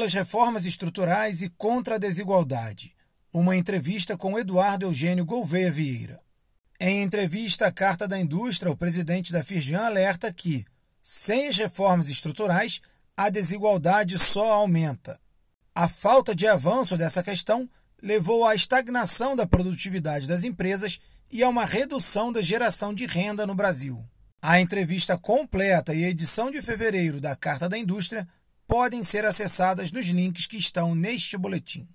pelas reformas estruturais e contra a desigualdade. Uma entrevista com Eduardo Eugênio Gouveia Vieira. Em entrevista à Carta da Indústria, o presidente da Firjan alerta que, sem as reformas estruturais, a desigualdade só aumenta. A falta de avanço dessa questão levou à estagnação da produtividade das empresas e a uma redução da geração de renda no Brasil. A entrevista completa e edição de fevereiro da Carta da Indústria podem ser acessadas nos links que estão neste boletim.